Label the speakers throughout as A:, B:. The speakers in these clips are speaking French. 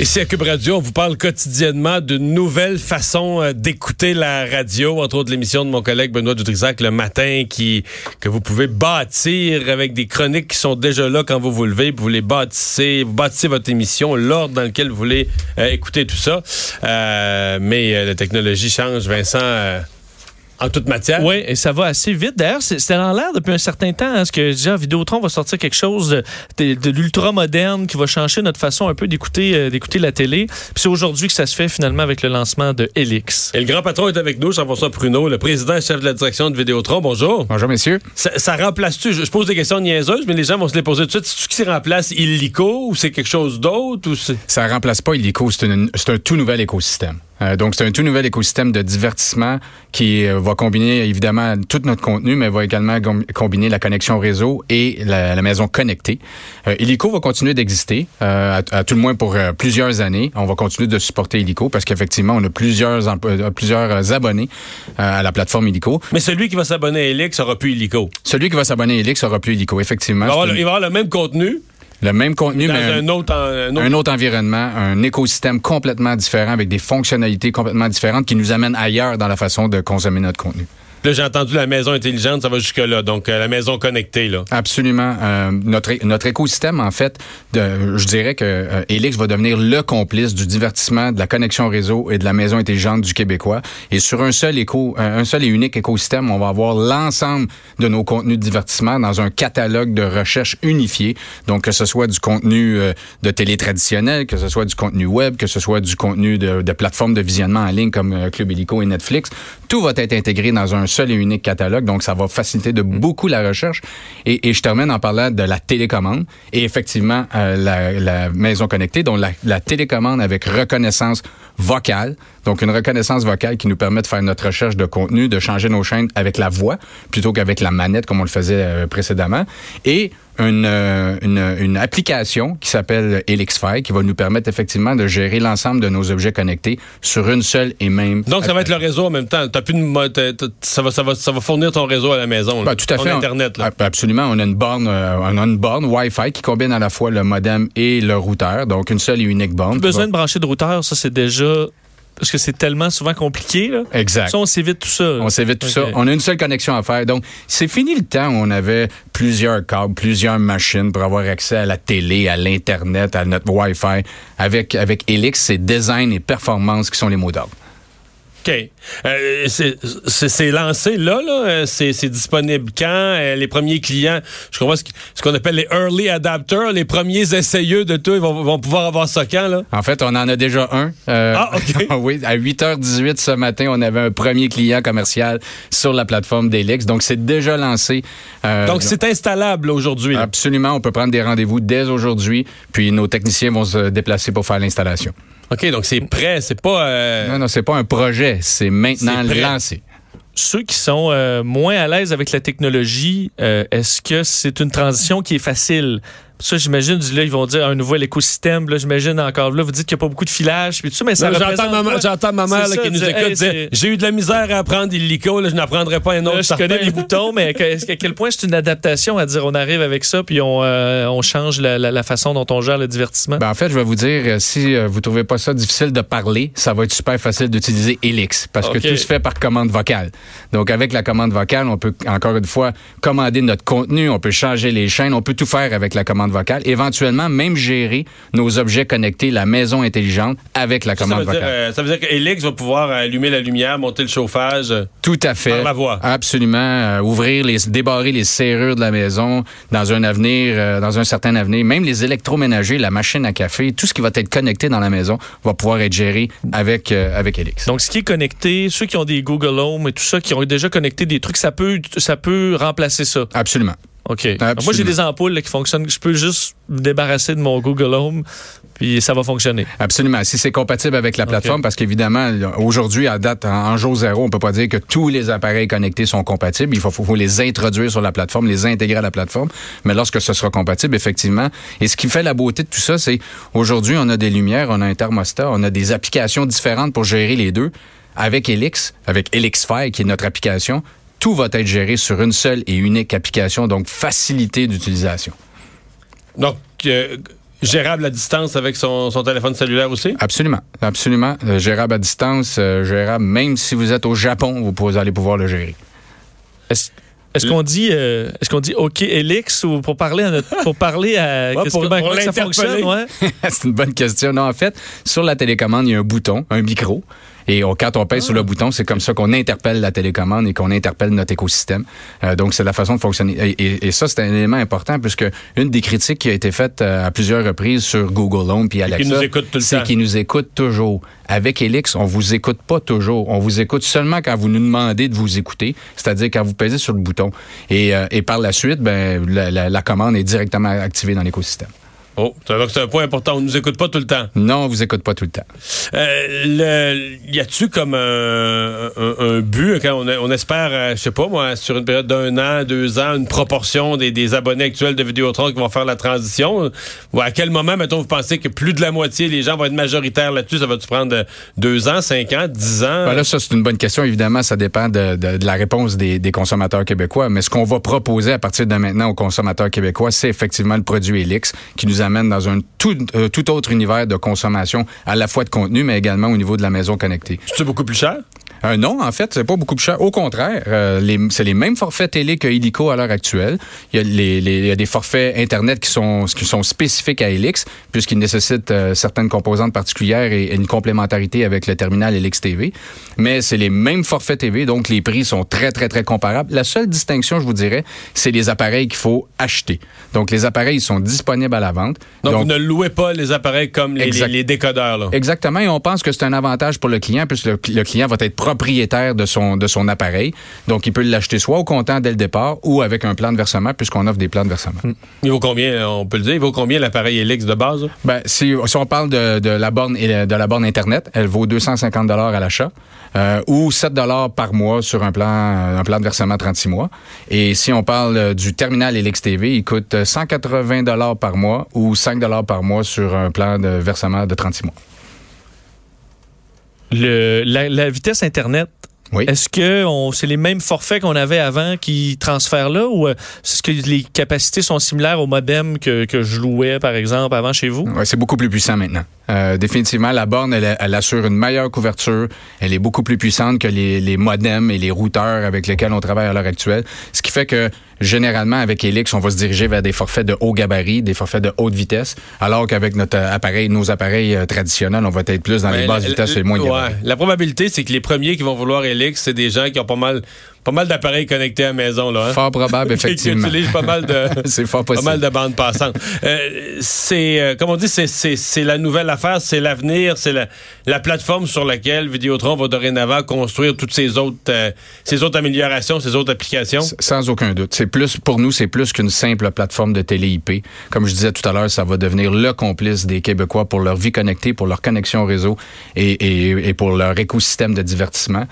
A: Ici à Cube Radio, on vous parle quotidiennement d'une nouvelle façon euh, d'écouter la radio, entre autres l'émission de mon collègue Benoît Dutrisac le matin, qui que vous pouvez bâtir avec des chroniques qui sont déjà là quand vous vous levez, vous les bâtissez, vous bâtissez votre émission, l'ordre dans lequel vous voulez euh, écouter tout ça. Euh, mais la technologie change, Vincent en toute matière.
B: Oui, et ça va assez vite. D'ailleurs, c'était en l'air depuis un certain temps, hein, ce que déjà Vidéotron va sortir quelque chose de, de, l'ultra moderne qui va changer notre façon un peu d'écouter euh, d'écouter la télé. Puis c'est aujourd'hui que ça se fait finalement avec le lancement de Helix.
A: Et le grand patron est avec nous, Jean-François Pruneau, le président et chef de la direction de Vidéotron. Bonjour.
C: Bonjour, messieurs.
A: Ça, remplace-tu, je, pose des questions niaiseuses, mais les gens vont se les poser tout de suite. C'est-tu qui remplace Illico ou c'est quelque chose d'autre? Ou
C: ça remplace pas Illico, c'est un tout nouvel écosystème. Euh, donc, c'est un tout nouvel écosystème de divertissement qui euh, va combiner évidemment tout notre contenu, mais va également combiner la connexion réseau et la, maison connectée. Euh, Illico va continuer d'exister, à, tout le moins pour plusieurs années. On va continuer de supporter Illico parce qu'effectivement, on a plusieurs, plusieurs abonnés à la plateforme Illico.
A: Mais celui qui va s'abonner à Elix aura plus Illico.
C: Celui qui va s'abonner à Elix aura plus Illico, effectivement.
A: il va avoir le même contenu,
C: le même contenu, mais
A: un, autre,
C: un, autre... environnement, un écosystème complètement différent avec des fonctionnalités complètement différentes qui nous amènent ailleurs dans la façon de consommer notre contenu.
A: Là, j'ai entendu la maison intelligente, ça va jusque-là. Donc, euh, la maison connectée, là.
C: Absolument. Euh, notre, notre écosystème, en fait, de, je dirais que euh, Elix va devenir le complice du divertissement, de la connexion réseau et de la maison intelligente du Québécois. Et sur un seul éco, un seul et unique écosystème, on va avoir l'ensemble de nos contenus de divertissement dans un catalogue de recherche unifié. Donc, que ce soit du contenu de télé traditionnel, que ce soit du contenu web, que ce soit du contenu de, de plateformes de visionnement en ligne comme Club Illico et Netflix, tout va être intégré dans un seul et unique catalogue, donc ça va faciliter de beaucoup la recherche. Et, et je termine en parlant de la télécommande. Et effectivement euh, la, la, maison connectée, donc la, la télécommande avec reconnaissance vocale, donc une reconnaissance vocale qui nous permet de faire notre recherche de contenu, de changer nos chaînes avec la voix plutôt qu'avec la manette comme on le faisait euh, précédemment, et une, euh, une, une, application qui s'appelle Elixfy qui va nous permettre effectivement de gérer l'ensemble de nos objets connectés sur une seule et même.
A: Donc ça va être le réseau en même temps. T'as plus de, ça va ça va ça va fournir ton réseau à la maison.
C: Ben, tout à fait.
A: Internet. Là.
C: Absolument. On a une borne euh, on a une borne Wi-Fi qui combine à la fois le modem et le routeur. Donc une seule et unique borne.
B: Plus besoin de brancher de routeur. Ça c'est déjà parce que c'est tellement souvent compliqué. Là.
C: Exact.
B: Ça, on s'évite tout ça.
C: On s'évite tout ça. On a une seule connexion à faire. Donc, c'est fini le temps où on avait plusieurs câbles, plusieurs machines pour avoir accès à la télé, à l'Internet, à notre Wi-Fi. Avec, avec Elix, c'est design et performance qui sont les mots d'ordre.
A: OK. Euh, c'est lancé là, là? Euh, c'est disponible quand? Euh, les premiers clients, je crois ce, qu'on appelle les early adapters, les premiers essayeux de tout, ils vont, pouvoir avoir ça quand, là?
C: En fait, on en a déjà un.
A: ah, OK.
C: oui, à 8h18 ce matin, on avait un premier client commercial sur la plateforme d'Elix. Donc, c'est déjà lancé.
A: donc, c'est installable aujourd'hui.
C: Absolument. On peut prendre des rendez-vous dès aujourd'hui. Puis, nos techniciens vont se déplacer pour faire l'installation.
A: OK, donc c'est prêt, c'est pas...
C: Euh, non, non, c'est pas un projet, c'est maintenant lancé.
B: Ceux qui sont euh, moins à l'aise avec la technologie, euh, est-ce que c'est une transition qui est facile? Ça, j'imagine, là, ils vont dire un nouveau écosystème. Là, j'imagine encore là, vous dites qu'il n'y a pas beaucoup de filage. Puis tout, mais ça
A: J'entends ma, mère qui nous écoute dire J'ai eu de la misère à apprendre l'illico, je n'apprendrai pas un autre.
B: je connais les boutons, mais à quel point c'est une adaptation à dire on arrive avec ça, puis on, euh, on change la, la, façon dont on gère le divertissement?
C: Ben, en fait, je vais vous dire, euh, si euh, vous trouvez pas ça difficile de parler, ça va être super facile d'utiliser Elix parce que tout se fait par commande vocale. Donc, avec la commande vocale, on peut encore une fois commander notre contenu, on peut changer les chaînes, on peut tout faire avec la commande vocale, éventuellement même gérer nos objets connectés, la maison intelligente avec la commande vocale.
A: Euh, ça veut dire qu'Elix va pouvoir allumer la lumière, monter le chauffage. Euh,
C: Tout à fait.
A: Par la voix.
C: Absolument. Euh, ouvrir les, débarrer les serrures de la maison dans un avenir, dans un certain avenir. Même les électroménagers, la machine à café, tout ce qui va être connecté dans la maison va pouvoir être géré avec avec Elix.
B: Donc ce qui est connecté, ceux qui ont des Google Home et tout ça, qui ont déjà connecté des trucs, ça peut ça peut remplacer ça.
C: Absolument.
B: OK. moi, j'ai des ampoules qui fonctionnent. Je peux juste me débarrasser de mon Google Home puis ça va fonctionner.
C: Absolument. Si c'est compatible avec la plateforme, parce qu'évidemment, aujourd'hui, à date, en, en jour zéro, on peut pas dire que tous les appareils connectés sont compatibles. Il faut, faut, faut les introduire sur la plateforme, les intégrer à la plateforme. Mais lorsque ce sera compatible, effectivement. Et ce qui fait la beauté de tout ça, c'est aujourd'hui, on a des lumières, on a un thermostat, on a des applications différentes pour gérer les deux. Avec Elix, avec ElixFire, qui est notre application, tout va être géré sur une seule et unique application, donc facilité d'utilisation.
A: Donc, euh, gérable à distance avec son, son, téléphone cellulaire aussi?
C: Absolument, absolument. Euh, gérable à distance, euh, gérable même si vous êtes au Japon, vous pouvez aller pouvoir le gérer.
B: Est-ce qu'on dit, euh, est-ce qu'on dit OK Elix ou pour parler à notre, pour parler à
A: ouais, pour,
B: comment,
A: pour
B: ça fonctionne, ouais?
C: C'est une bonne question. Non, en fait, sur la télécommande, il y a un bouton, un micro. Et on, quand on pèse ah. sur le bouton, c'est comme ça qu'on interpelle la télécommande et qu'on interpelle notre écosystème. Euh, donc, c'est la façon de fonctionner. Et, et, et ça, c'est un élément important puisque une des critiques qui a été faite euh, à plusieurs reprises sur Google Home puis Alexa,
A: c'est
C: qu'ils nous écoutent toujours. Avec Elix, on vous écoute pas toujours. On vous écoute seulement quand vous nous demandez de vous écouter, c'est-à-dire quand vous pèsez sur le bouton. Et, euh, et par la suite, ben, la, la, la commande est directement activée dans l'écosystème.
A: Oh, c'est un point important. On ne nous écoute pas tout le temps.
C: Non, on vous écoute pas tout le temps.
A: Euh, le, y a-tu comme un, un, un, but quand on, on espère, euh, je sais pas moi, sur une période d'un an, deux ans, une proportion des, des, abonnés actuels de Vidéotron qui vont faire la transition? Ou à quel moment, mettons, vous pensez que plus de la moitié des gens vont être majoritaires là-dessus? Ça va-tu prendre deux ans, cinq ans, dix ans?
C: Ben là, ça, c'est une bonne question. Évidemment, ça dépend de, de, de la réponse des, des, consommateurs québécois. Mais ce qu'on va proposer à partir de maintenant aux consommateurs québécois, c'est effectivement le produit Elix qui nous amène dans un tout, euh, tout, autre univers de consommation, à la fois de contenu, mais également au niveau de la maison connectée.
A: C'est beaucoup plus cher?
C: Euh, non, en fait, c'est pas beaucoup plus cher. Au contraire, euh, c'est les mêmes forfaits télé que Illico à l'heure actuelle. Il y, a les, les, il y a des forfaits Internet qui sont, qui sont spécifiques à Elix, puisqu'ils nécessitent euh, certaines composantes particulières et, et, une complémentarité avec le terminal Elix TV. Mais c'est les mêmes forfaits TV, donc les prix sont très, très, très comparables. La seule distinction, je vous dirais, c'est les appareils qu'il faut acheter. Donc, les appareils ils sont disponibles à la vente.
A: Donc, donc vous ne louez pas les appareils comme les, les, décodeurs. Là.
C: Exactement. Et on pense que c'est un avantage pour le client, puisque le, le client va être propriétaire de son, de son appareil. Donc, il peut l'acheter soit au comptant dès le départ ou avec un plan de versement, puisqu'on offre des plans de versement.
A: Hum. Il vaut combien, on peut le dire, il vaut combien l'appareil Elix de base?
C: Ben, si, si, on parle de, de, la borne, de la borne Internet, elle vaut 250 à l'achat euh, ou 7 par mois sur un plan, un plan de versement 36 mois. Et si on parle du terminal Elix TV, il coûte 180 par mois ou 5 par mois sur un plan de versement de 36 mois.
B: Le, la, la vitesse Internet
C: oui.
B: Est-ce que c'est les mêmes forfaits qu'on avait avant qui transfèrent là ou est-ce que les capacités sont similaires au modem que, que je louais, par exemple, avant chez vous?
C: Oui, c'est beaucoup plus puissant maintenant. Euh, définitivement, la borne, elle, elle, assure une meilleure couverture. Elle est beaucoup plus puissante que les, les modems et les routeurs avec lesquels on travaille à l'heure actuelle. Ce qui fait que généralement, avec Elix, on va se diriger vers des forfaits de haut gabarit, des forfaits de haute vitesse, alors qu'avec notre appareil, nos appareils euh, traditionnels, on va être plus dans
A: Mais
C: les basses vitesses et moins
A: ouais. La probabilité, c'est que les premiers qui vont vouloir Elix, c'est des gens qui ont pas mal pas mal d'appareils connectés à la maison là. Hein?
C: Fort probable effectivement.
A: qui utilisent pas mal de
C: c'est fort possible.
A: pas mal de bandes passantes. euh, c'est euh, comme on dit c'est c'est la nouvelle affaire, c'est l'avenir, c'est la, la plateforme sur laquelle Vidéotron va dorénavant construire toutes ces autres euh, ces autres améliorations, ces autres applications.
C: Sans aucun doute. C'est plus pour nous, c'est plus qu'une simple plateforme de télé IP. Comme je disais tout à l'heure, ça va devenir le complice des Québécois pour leur vie connectée, pour leur connexion au réseau et, et, et pour leur écosystème de divertissement.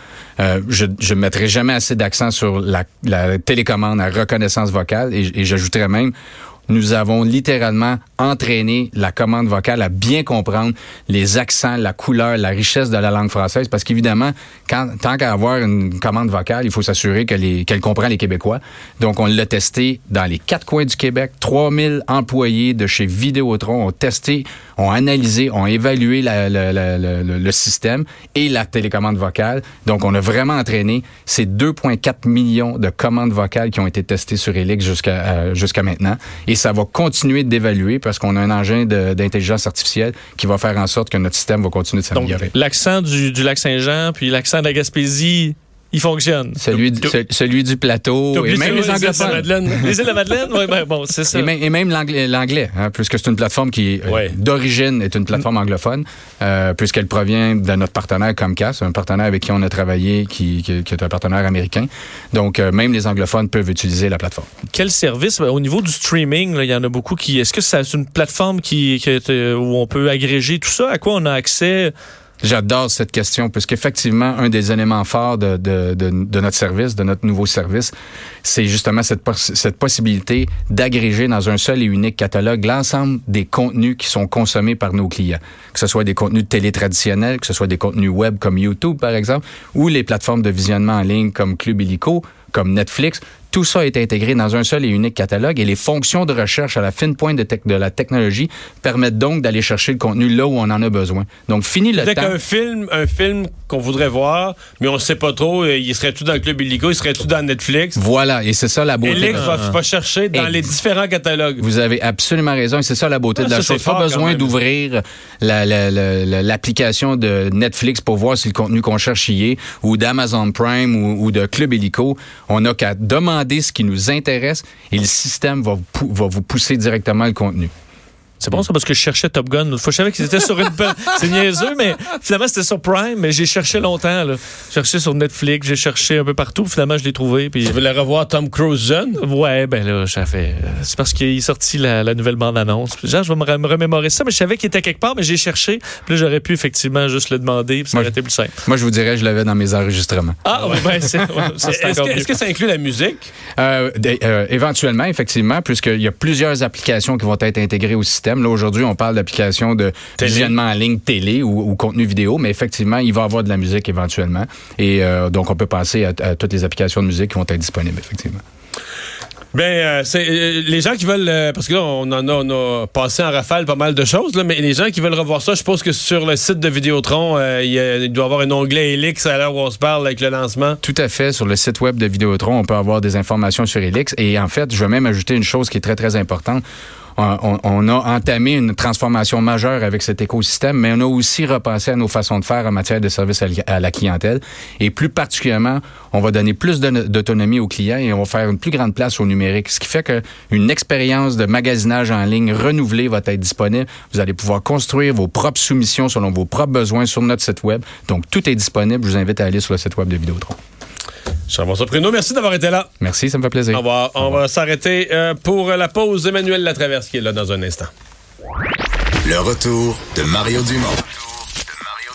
C: Je je mettrai jamais assez d'accent sur la, la, télécommande à reconnaissance vocale. Et, et j'ajouterais même nous avons littéralement entraîné la commande vocale à bien comprendre les accents, la couleur, la richesse de la langue française. Parce qu'évidemment, tant qu'à avoir une commande vocale, il faut s'assurer qu'elle qu comprend les Québécois. Donc, on l'a testé dans les quatre coins du Québec. 3000 employés de chez Vidéotron ont testé, ont analysé, ont évalué la, la, la, le système et la télécommande vocale. Donc, on a vraiment entraîné ces 2,4 millions de commandes vocales qui ont été testées sur Elix jusqu'à euh, jusqu'à maintenant. Ça va continuer d'évaluer parce qu'on a un engin d'intelligence artificielle qui va faire en sorte que notre système va continuer de s'améliorer.
B: L'accent du, du lac Saint-Jean puis l'accent de la Gaspésie il fonctionne.
C: Celui, du- ce- celui du plateau, et même les anglophones.
A: Madeleine.
B: Les îles de Madeleine, oui, ben, bon, c'est ça.
C: Et même, et même l'anglais, hein, puisque c'est une plateforme qui, euh,
A: Ouais.
C: d'origine, est une plateforme anglophone, euh, puisqu'elle provient de notre partenaire Comcast, un partenaire avec qui on a travaillé, qui, qui- qui est un partenaire américain. Donc, euh, même les anglophones peuvent utiliser la plateforme.
B: Quel service? Ben, au niveau du streaming, il y en a beaucoup qui. Est-ce que c'est une plateforme qui, qui est, euh, où on peut agréger tout ça? À quoi on a accès?
C: J'adore cette question, puisqu'effectivement, un des éléments forts de, notre service, de notre nouveau service, c'est justement cette possibilité d'agréger dans un seul et unique catalogue l'ensemble des contenus qui sont consommés par nos clients. Que ce soit des contenus de télé traditionnels, que ce soit des contenus web comme YouTube, par exemple, ou les plateformes de visionnement en ligne comme Club Illico, comme Netflix. Tout ça est intégré dans un seul et unique catalogue et les fonctions de recherche à la fine pointe de, la technologie permettent donc d'aller chercher le contenu là où on en a besoin. Donc, fini le
A: C'est
C: temps.
A: qu'un film, un film qu'on voudrait voir, mais on ne sait pas trop, euh, il serait tout dans le Club Illico, il serait tout dans Netflix.
C: Voilà, et c'est ça la beauté. De-
A: va, va chercher dans
C: Et-
A: les différents catalogues.
C: Vous avez absolument raison, et c'est ça la beauté
A: Ah,
C: de la
A: ça,
C: chose. Pas besoin d'ouvrir la- la- la- la- l'application de Netflix pour voir si le contenu qu'on cherche y est, ou d'Amazon Prime ou, ou de Club Illico. On n'a qu'à demander ce qui nous intéresse et le système va vous, va vous pousser directement le contenu.
B: C'est bon ça parce que je cherchais Top Gun. l'autre fois. Je savais qu'ils étaient sur une. C'est niaiseux, mais finalement c'était sur Prime, mais j'ai cherché longtemps. Là. J'ai cherché sur Netflix, j'ai cherché un peu partout. Finalement, je l'ai trouvé. Puis...
A: Tu voulais revoir Tom Cruise jeune?
B: Ouais, ben là, ça fait. euh, C'est parce qu'il est sorti la, la nouvelle bande-annonce. Genre, je vais me, re- me remémorer ça, mais je savais qu'il était quelque part, mais j'ai cherché. Puis là, j'aurais pu effectivement juste le demander, puis ça
C: Moi,
B: aurait été plus simple.
C: Moi, je vous dirais, je l'avais dans mes enregistrements.
B: Ah, ouais, ben, c'est ouais,
A: Est-ce que, ça inclut la musique?
C: Euh, euh, éventuellement, effectivement, puisqu'il y a plusieurs applications qui vont être intégrées au système. Là, aujourd'hui, on parle d'applications de
A: Télé.
C: visionnement en ligne télé ou, ou contenu vidéo, mais effectivement, il va y avoir de la musique éventuellement. Et euh, donc, on peut penser à, à toutes les applications de musique qui vont être disponibles, effectivement.
A: Ben, euh, c'est euh, les gens qui veulent, euh, parce que là, on en a, on a passé en rafale pas mal de choses, là, mais les gens qui veulent revoir ça, je suppose que sur le site de Vidéotron, il, y a- il doit y avoir un onglet Elix à l'heure où on se parle avec le lancement.
C: Tout à fait. Sur le site web de Vidéotron, on peut avoir des informations sur Elix. Et en fait, je vais même ajouter une chose qui est très, très importante. On, on- a entamé une transformation majeure avec cet écosystème, mais on a aussi repensé à nos façons de faire en matière de service à, la clientèle. Et plus particulièrement, on va donner plus d'autonomie aux clients et on va faire une plus grande place au numérique. Ce qui fait qu'une expérience de magasinage en ligne renouvelée va être disponible. Vous allez pouvoir construire vos propres soumissions selon vos propres besoins sur notre site web. Donc, tout est disponible. Je vous invite à aller sur le site web de Vidéotron.
A: Jean-François Pruneau, merci d'avoir été là.
C: Merci, ça me fait plaisir.
A: Au revoir. On va s'arrêter euh, pour la pause. Emmanuel Latraverse qui est là dans un instant.
D: Le retour de Mario Dumont.